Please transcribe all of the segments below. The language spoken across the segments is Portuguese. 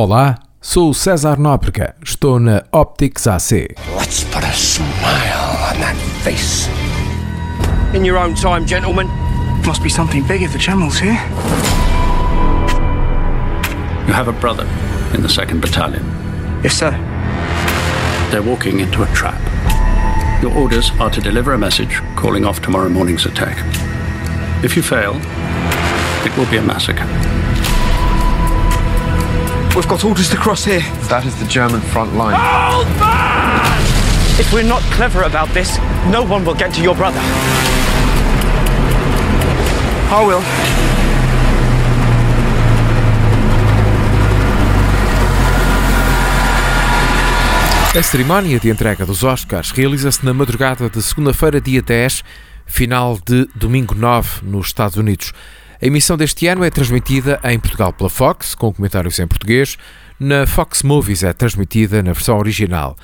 Olá, sou César Nóbrega, estou na Optics AC. Let's put a smile on that face. In your own time, gentlemen. Must be something big if the General's here. You have a brother in the 2nd Battalion. Yes, sir. They're walking into a trap. Your orders are to deliver a message calling off tomorrow morning's attack. If you fail, it will be a massacre. We've got orders to cross here. That is the German front line. If we're not clever about this, no one will get to your brother. I will. A cerimónia de entrega dos Oscars realiza-se na madrugada de segunda-feira, dia 10, final de domingo 9, nos Estados Unidos. A emissão deste ano é transmitida em Portugal pela Fox, com comentários em português. Na Fox Movies é transmitida na versão original.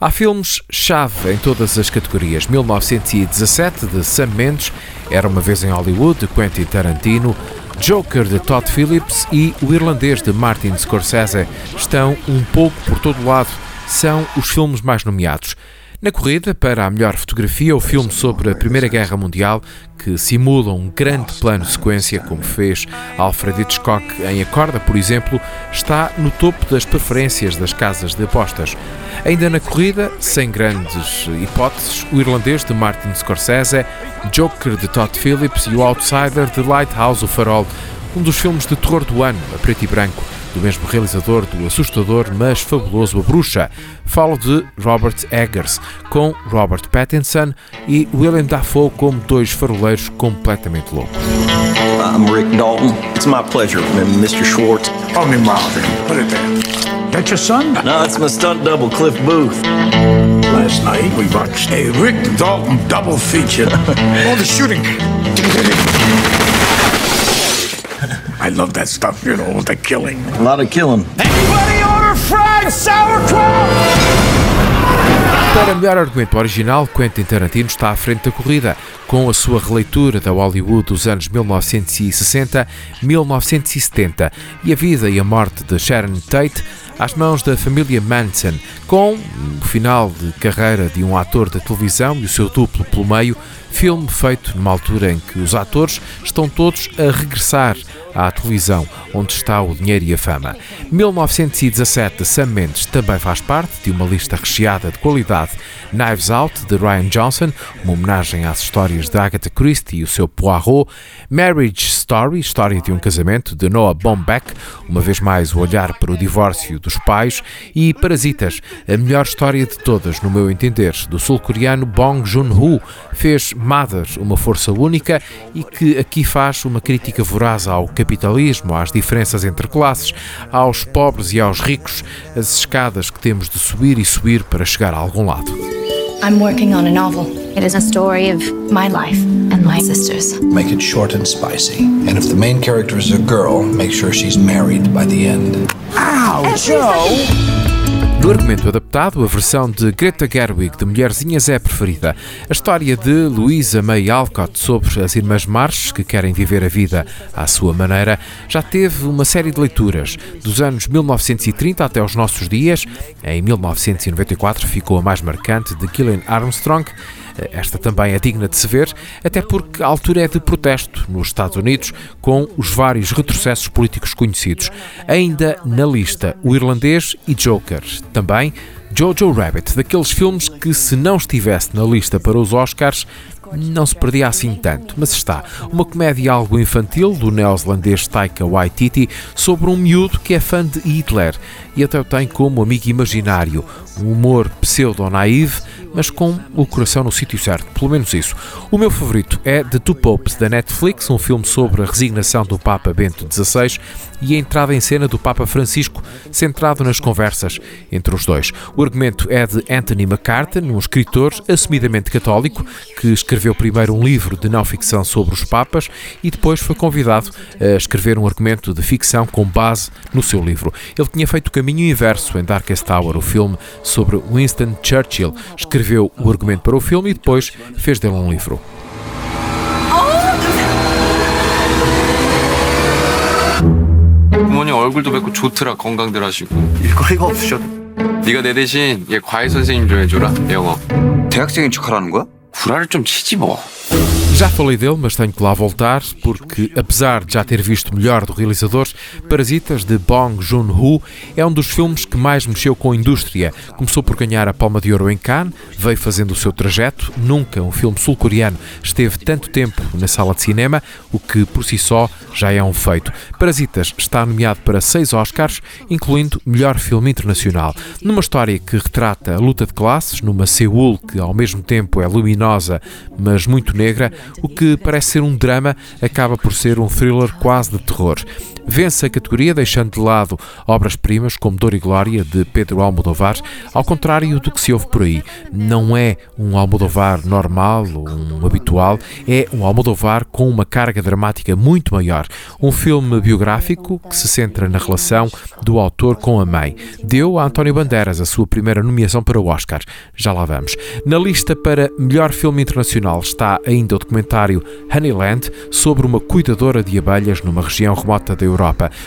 Há filmes-chave em todas as categorias. 1917, de Sam Mendes, Era Uma Vez em Hollywood, de Quentin Tarantino, Joker, de Todd Phillips e O Irlandês, de Martin Scorsese estão um pouco por todo lado. São os filmes mais nomeados. Na corrida para a melhor fotografia, o filme sobre a Primeira Guerra Mundial, que simula um grande plano sequência, como fez Alfred Hitchcock em A Corda, por exemplo, está no topo das preferências das casas de apostas. Ainda na corrida, sem grandes hipóteses, o irlandês de Martin Scorsese, Joker de Todd Phillips e o Outsider de Lighthouse, o Farol, um dos filmes de terror do ano, a preto e branco do mesmo realizador do assustador mas fabuloso A Bruxa. Falo de Robert Eggers, com Robert Pattinson e William Dafoe como dois faroleiros completamente loucos. I'm Rick Dalton. It's my pleasure, Mr. Schwartz. Call me Marvin. Put it there. That your son? No, it's my stunt double, Cliff Booth. Last night we watched a Rick Dalton double feature. All the shooting. I love that stuff, you know, the killing. A lot of killing. Anybody order fried sauerkraut? Para melhor argumento original, Quentin Tarantino está à frente da corrida, com a sua releitura da Hollywood dos anos 1960-1970 e a vida e a morte de Sharon Tate às mãos da família Manson, com o final de carreira de um ator da televisão e o seu duplo pelo meio, filme feito numa altura em que os atores estão todos a regressar à televisão, onde está o dinheiro e a fama. 1917 Sam Mendes também faz parte de uma lista recheada de qualidade. Knives Out, de Ryan Johnson, uma homenagem às histórias de Agatha Christie e o seu Poirot. Marriage Story, história de um casamento, de Noah Baumbach, uma vez mais o olhar para o divórcio dos pais. E Parasitas, a melhor história de todas, no meu entender, do sul-coreano Bong Joon-ho, fez Mother, uma força única e que aqui faz uma crítica voraz ao capitalismo, às diferenças entre classes, aos pobres e aos ricos, as escadas que temos de subir e subir para chegar a algum lado. I'm working on a novel. It is a story of my life and my sister's. Make it short and spicy. And if the main character is a girl, make sure she's married by the end. Ow, Joe! No argumento adaptado, a versão de Greta Gerwig de Mulherzinhas é a preferida. A história de Louisa May Alcott sobre as irmãs Marches que querem viver a vida à sua maneira já teve uma série de leituras, dos anos 1930 até os nossos dias. Em 1994 ficou a mais marcante de Gillian Armstrong. Esta também é digna de se ver, até porque a altura é de protesto nos Estados Unidos, com os vários retrocessos políticos conhecidos. Ainda na lista, o irlandês e Joker. Também Jojo Rabbit, daqueles filmes que, se não estivesse na lista para os Oscars, não se perdia assim tanto, mas está. Uma comédia algo infantil do neozelandês Taika Waititi sobre um miúdo que é fã de Hitler e até o tem como amigo imaginário. Um humor pseudo-naive, mas com o coração no sítio certo, pelo menos isso. O meu favorito é The Two Popes, da Netflix, um filme sobre a resignação do Papa Bento XVI e a entrada em cena do Papa Francisco, centrado nas conversas entre os dois. O argumento é de Anthony McCartan, um escritor assumidamente católico, que escreveu primeiro um livro de não-ficção sobre os Papas e depois foi convidado a escrever um argumento de ficção com base no seu livro. Ele tinha feito o caminho inverso em Darkest Tower, o filme sobre Winston Churchill. Escreveu o argumento para o filme e depois fez dele um livro. 어머니 얼굴도 뵙고 좋더라 건강들 하시고 일거리가 없으셔도 네가 내 대신 얘 과외 선생님 좀 해줘라 영어 대학생인 척하라는 거야? 구라를 좀 치지 뭐 Já falei dele, mas tenho que lá voltar, porque apesar de já ter visto melhor do realizador, Parasitas, de Bong Joon-ho, é um dos filmes que mais mexeu com a indústria. Começou por ganhar a Palma de Ouro em Cannes, veio fazendo o seu trajeto. Nunca um filme sul-coreano esteve tanto tempo na sala de cinema, o que por si só já é um feito. Parasitas está nomeado para seis Oscars, incluindo melhor filme internacional. Numa história que retrata a luta de classes, numa Seul que ao mesmo tempo é luminosa, mas muito negra, o que parece ser um drama acaba por ser um thriller quase de terror. Vence a categoria, deixando de lado obras-primas como Dor e Glória de Pedro Almodovar, ao contrário do que se ouve por aí. Não é um Almodovar normal um habitual, é um Almodovar com uma carga dramática muito maior. Um filme biográfico que se centra na relação do autor com a mãe. Deu a António Bandeiras a sua primeira nomeação para o Oscar. Já lá vamos. Na lista para melhor filme internacional está ainda o documentário Honeyland sobre uma cuidadora de abelhas numa região remota da Europa.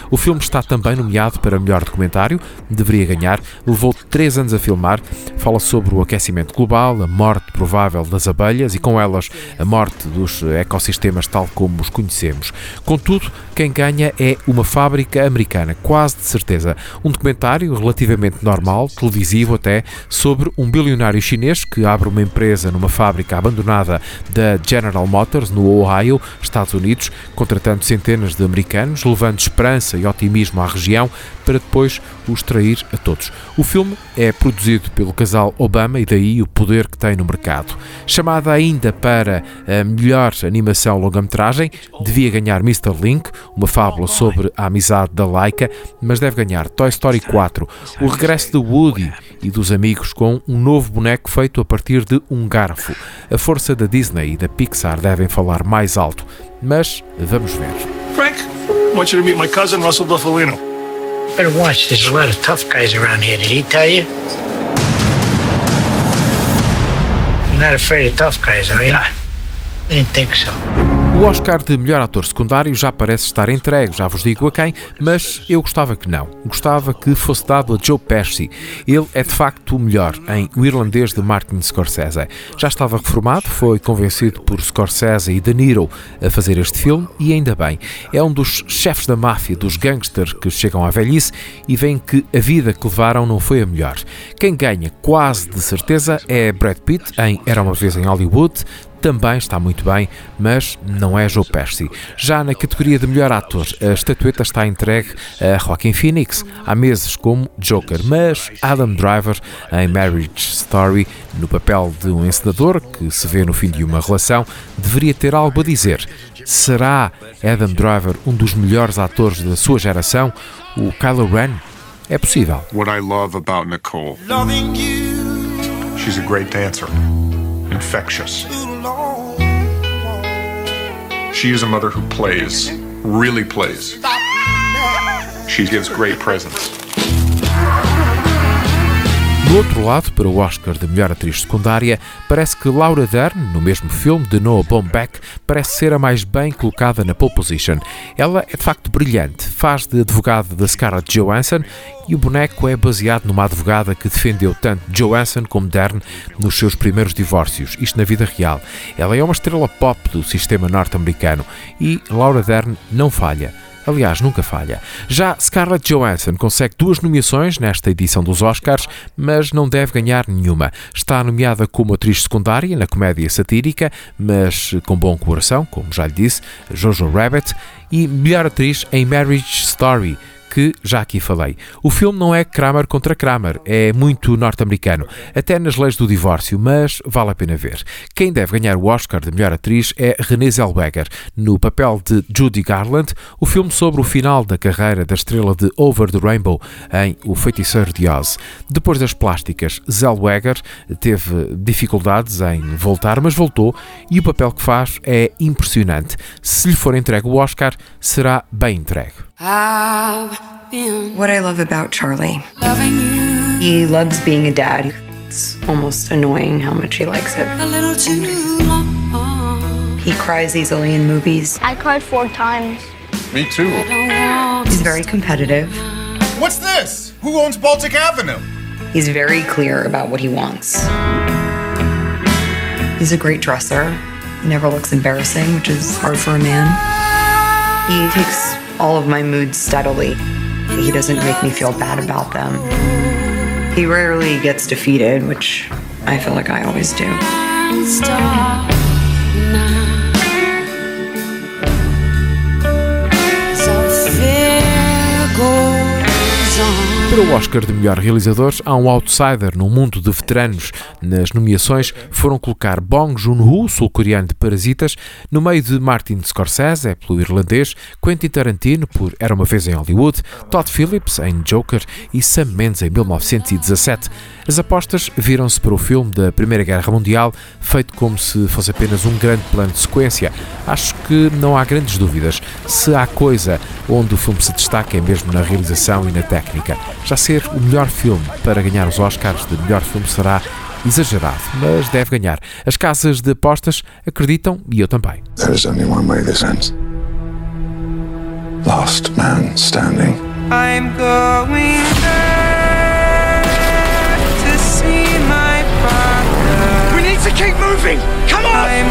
O filme está também nomeado para melhor documentário, deveria ganhar, levou três anos a filmar, fala sobre o aquecimento global, a morte provável das abelhas e com elas a morte dos ecossistemas tal como os conhecemos. Contudo, quem ganha é uma fábrica americana, quase de certeza. Um documentário relativamente normal, televisivo até, sobre um bilionário chinês que abre uma empresa numa fábrica abandonada da General Motors, no Ohio, Estados Unidos, contratando centenas de americanos, levando esperança e otimismo à região para depois os trair a todos. O filme é produzido pelo casal Obama e daí o poder que tem no mercado. Chamada ainda para a melhor animação longa-metragem, devia ganhar Mr. Link, uma fábula sobre a amizade da Laika, mas deve ganhar Toy Story 4, o regresso de Woody e dos amigos com um novo boneco feito a partir de um garfo. A força da Disney e da Pixar devem falar mais alto, mas vamos ver. Frank, want you to meet my cousin, Russell Buffalino. Better watch. There's a lot of tough guys around here. Did he tell you? You're not afraid of tough guys, are you? I didn't think so. O Oscar de melhor ator secundário já parece estar entregue, já vos digo a quem, mas eu gostava que não. Gostava que fosse dado a Joe Pesci. Ele é de facto o melhor em O Irlandês de Martin Scorsese. Já estava reformado, foi convencido por Scorsese e De Niro a fazer este filme e ainda bem. É um dos chefes da máfia, dos gangsters que chegam à velhice e veem que a vida que levaram não foi a melhor. Quem ganha quase de certeza é Brad Pitt em Era uma vez em Hollywood, também está muito bem, mas não é Joe Pesci. Já na categoria de melhor ator, a estatueta está entregue a Joaquin Phoenix, há meses como Joker, mas Adam Driver em Marriage Story, no papel de um encenador que se vê no fim de uma relação, deveria ter algo a dizer. Será Adam Driver um dos melhores atores da sua geração? O Kylo Ren? É possível. What I love about Nicole, she's a great dancer, infectious. She is a mother who plays, really plays. She gives great presents. Outro lado, para o Oscar de melhor atriz secundária, parece que Laura Dern, no mesmo filme de Noah Baumbach, parece ser a mais bem colocada na pole position. Ela é de facto brilhante, faz de advogada da Scarlett Johansson e o boneco é baseado numa advogada que defendeu tanto Johansson como Dern nos seus primeiros divórcios, isto na vida real. Ela é uma estrela pop do sistema norte-americano e Laura Dern não falha. Aliás, nunca falha. Já Scarlett Johansson consegue duas nomeações nesta edição dos Oscars, mas não deve ganhar nenhuma. Está nomeada como atriz secundária na comédia satírica, mas com bom coração, como já lhe disse, Jojo Rabbit, e melhor atriz em Marriage Story que já aqui falei. O filme não é Kramer contra Kramer, é muito norte-americano, até nas leis do divórcio, mas vale a pena ver. Quem deve ganhar o Oscar de melhor atriz é Renée Zellweger, no papel de Judy Garland, o filme sobre o final da carreira da estrela de Over the Rainbow em O Feiticeiro de Oz. Depois das plásticas, Zellweger teve dificuldades em voltar, mas voltou e o papel que faz é impressionante. Se lhe for entregue o Oscar, será bem entregue. What I love about Charlie, he loves being a dad. It's almost annoying how much he likes it. He cries easily in movies. I cried four times. Me too. He's very competitive. What's this? Who owns Baltic Avenue? He's very clear about what he wants. He's a great dresser. He never looks embarrassing, which is hard for a man. He takes all of my moods steadily. He doesn't make me feel bad about them. He rarely gets defeated, which I feel like I always do. Para o Oscar de melhor realizador, há um outsider no mundo de veteranos. Nas nomeações foram colocar Bong Joon-ho, sul-coreano de Parasitas, no meio de Martin Scorsese, é pelo irlandês, Quentin Tarantino, por Era uma Vez em Hollywood, Todd Phillips, em Joker, e Sam Mendes, em 1917. As apostas viram-se para o filme da Primeira Guerra Mundial, feito como se fosse apenas um grande plano de sequência. Acho que não há grandes dúvidas. Se há coisa onde o filme se destaca é mesmo na realização e na técnica. Já ser o melhor filme para ganhar os Oscars de melhor filme será exagerado, mas deve ganhar. As casas de apostas acreditam e eu também. There's only one way this ends. Last man standing. I'm going to see my father. We need to keep moving. Come on.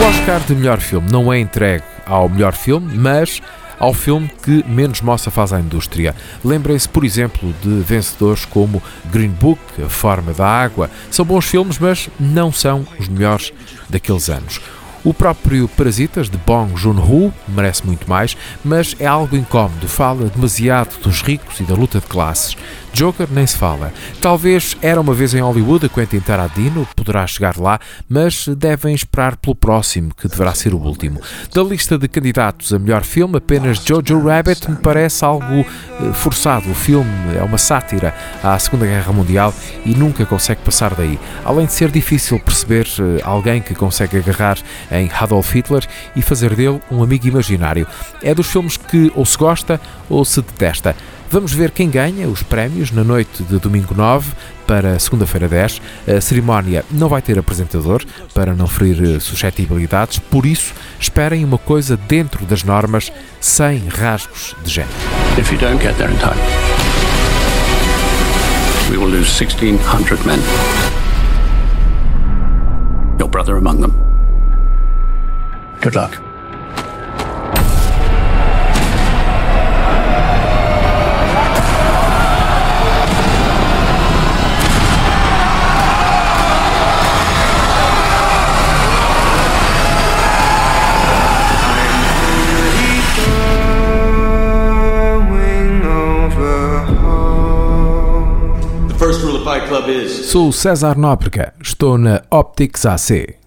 O Oscar de melhor filme não é entregue ao melhor filme, mas ao filme que menos moça faz à indústria. Lembrem-se, por exemplo, de vencedores como Green Book, A Forma da Água. São bons filmes, mas não são os melhores daqueles anos. O próprio Parasitas, de Bong Joon-ho, merece muito mais, mas é algo incómodo, fala demasiado dos ricos e da luta de classes. Joker nem se fala. Talvez Era Uma Vez em Hollywood, a Quentin Tarantino poderá chegar lá, mas devem esperar pelo próximo, que deverá ser o último. Da lista de candidatos a melhor filme, apenas Jojo Rabbit me parece algo eh, forçado. O filme é uma sátira à Segunda Guerra Mundial e nunca consegue passar daí. Além de ser difícil perceber eh, alguém que consegue agarrar em Adolf Hitler e fazer dele um amigo imaginário. É dos filmes que ou se gosta ou se detesta. Vamos ver quem ganha os prémios na noite de domingo 9 para segunda-feira 10. A cerimónia não vai ter apresentador para não ferir suscetibilidades, por isso esperem uma coisa dentro das normas, sem rasgos de género. If you don't get there in time, we will lose 1600 men. Your brother among them. Good luck. Sou César Nóbrega, estou na Optics AC.